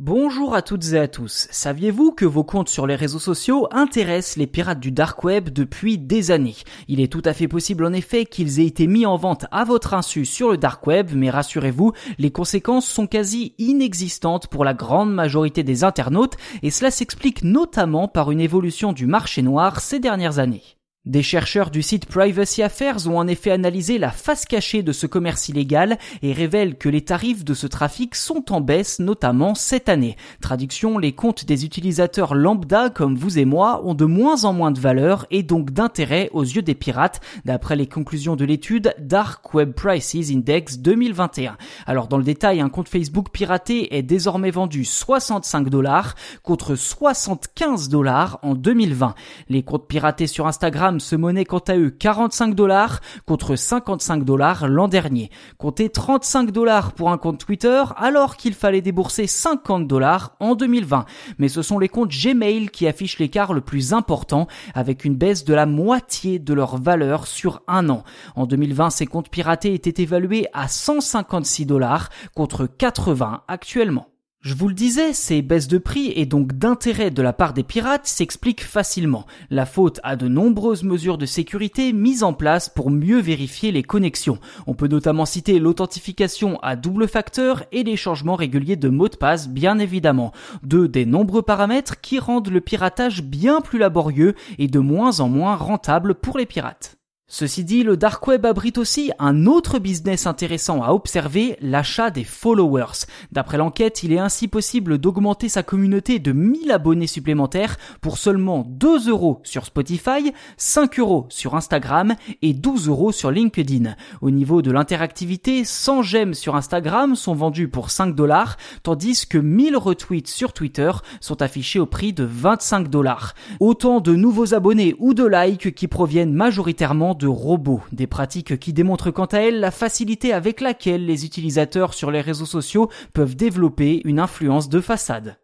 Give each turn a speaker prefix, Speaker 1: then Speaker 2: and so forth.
Speaker 1: Bonjour à toutes et à tous. Saviez-vous que vos comptes sur les réseaux sociaux intéressent les pirates du dark web depuis des années? Il est tout à fait possible en effet qu'ils aient été mis en vente à votre insu sur le dark web, mais rassurez-vous, les conséquences sont quasi inexistantes pour la grande majorité des internautes et cela s'explique notamment par une évolution du marché noir ces dernières années. Des chercheurs du site Privacy Affairs ont en effet analysé la face cachée de ce commerce illégal et révèlent que les tarifs de ce trafic sont en baisse, notamment cette année. Traduction, les comptes des utilisateurs lambda comme vous et moi ont de moins en moins de valeur et donc d'intérêt aux yeux des pirates, d'après les conclusions de l'étude Dark Web Prices Index 2021. Alors dans le détail, un compte Facebook piraté est désormais vendu 65 dollars contre 75 dollars en 2020. Les comptes piratés sur Instagram se monnaient quant à eux 45 dollars contre 55 dollars l'an dernier. Comptez 35 dollars pour un compte Twitter alors qu'il fallait débourser 50 dollars en 2020. Mais ce sont les comptes Gmail qui affichent l'écart le plus important avec une baisse de la moitié de leur valeur sur un an. En 2020, ces comptes piratés étaient évalués à 156 dollars contre 80 actuellement. Je vous le disais, ces baisses de prix et donc d'intérêt de la part des pirates s'expliquent facilement. La faute à de nombreuses mesures de sécurité mises en place pour mieux vérifier les connexions. On peut notamment citer l'authentification à double facteur et les changements réguliers de mots de passe bien évidemment. Deux des nombreux paramètres qui rendent le piratage bien plus laborieux et de moins en moins rentable pour les pirates. Ceci dit, le dark web abrite aussi un autre business intéressant à observer, l'achat des followers. D'après l'enquête, il est ainsi possible d'augmenter sa communauté de 1000 abonnés supplémentaires pour seulement 2 euros sur Spotify, 5 euros sur Instagram et 12 euros sur LinkedIn. Au niveau de l'interactivité, 100 j'aime sur Instagram sont vendus pour 5 dollars, tandis que 1000 retweets sur Twitter sont affichés au prix de 25 dollars. Autant de nouveaux abonnés ou de likes qui proviennent majoritairement de robots, des pratiques qui démontrent quant à elles la facilité avec laquelle les utilisateurs sur les réseaux sociaux peuvent développer une influence de façade.